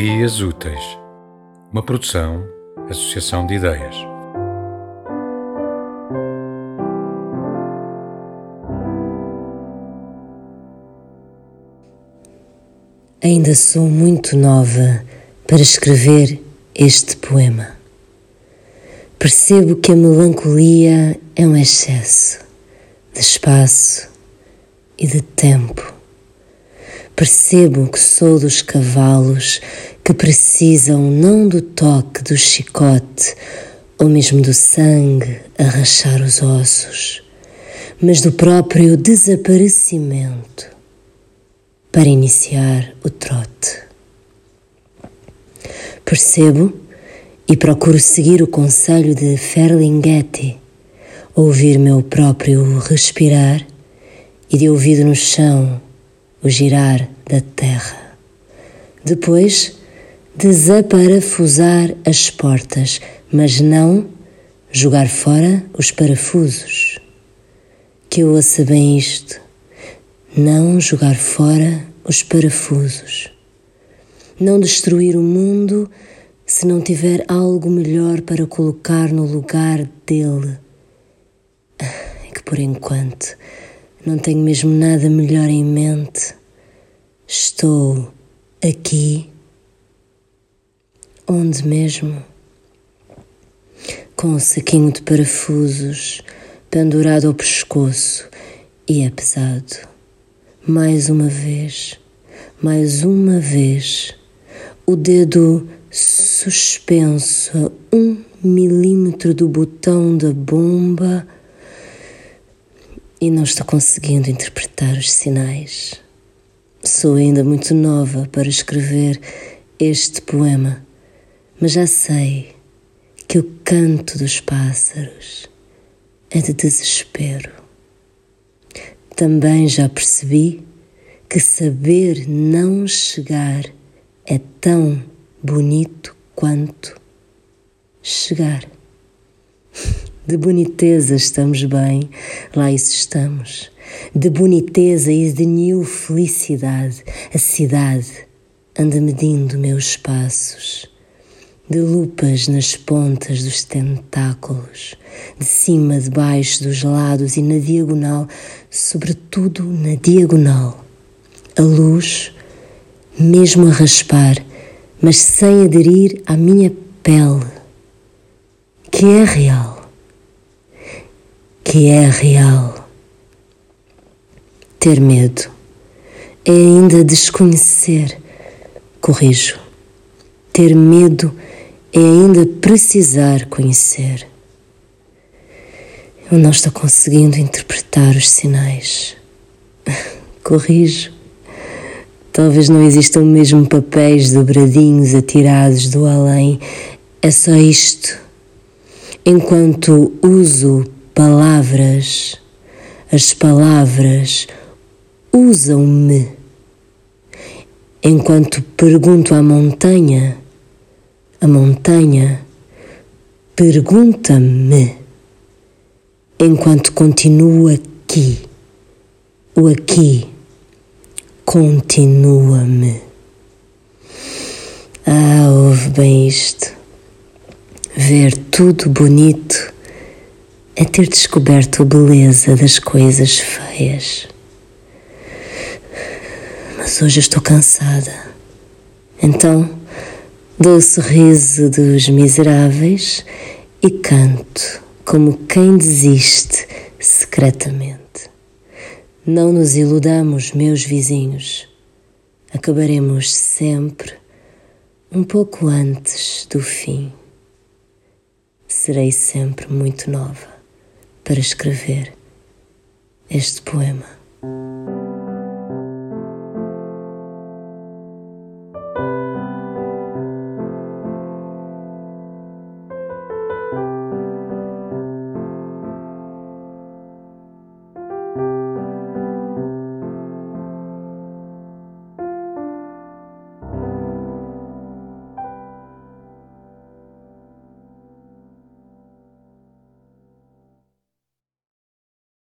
Ideias Úteis, uma produção, associação de ideias. Ainda sou muito nova para escrever este poema. Percebo que a melancolia é um excesso de espaço e de tempo. Percebo que sou dos cavalos que precisam não do toque do chicote ou mesmo do sangue a rachar os ossos, mas do próprio desaparecimento para iniciar o trote. Percebo e procuro seguir o conselho de Ferlinghetti, ouvir meu próprio respirar e de ouvido no chão o girar da terra. Depois, desaparafusar as portas, mas não jogar fora os parafusos. Que eu ouça bem isto. Não jogar fora os parafusos. Não destruir o mundo se não tiver algo melhor para colocar no lugar dele. É que por enquanto não tenho mesmo nada melhor em mente. Estou aqui. Onde mesmo? Com um saquinho de parafusos pendurado ao pescoço e é pesado. Mais uma vez, mais uma vez, o dedo suspenso a um milímetro do botão da bomba e não estou conseguindo interpretar os sinais. Sou ainda muito nova para escrever este poema, mas já sei que o canto dos pássaros é de desespero. Também já percebi que saber não chegar é tão bonito quanto chegar. De boniteza estamos bem, lá isso estamos. De boniteza e de new felicidade, a cidade anda medindo meus passos. De lupas nas pontas dos tentáculos, de cima, de baixo, dos lados e na diagonal, sobretudo na diagonal. A luz, mesmo a raspar, mas sem aderir à minha pele, que é real que é real. Ter medo é ainda desconhecer, corrijo. Ter medo é ainda precisar conhecer. Eu não estou conseguindo interpretar os sinais. Corrijo. Talvez não existam mesmo papéis dobradinhos atirados do além. É só isto. Enquanto uso palavras, as palavras usam-me. Enquanto pergunto à montanha, a montanha pergunta-me. Enquanto continuo aqui, o aqui continua-me. Ah, ouve bem isto. Ver tudo bonito é ter descoberto a beleza das coisas feias. Mas hoje estou cansada. Então dou sorriso dos miseráveis e canto como quem desiste secretamente. Não nos iludamos, meus vizinhos. Acabaremos sempre um pouco antes do fim. Serei sempre muito nova para escrever este poema.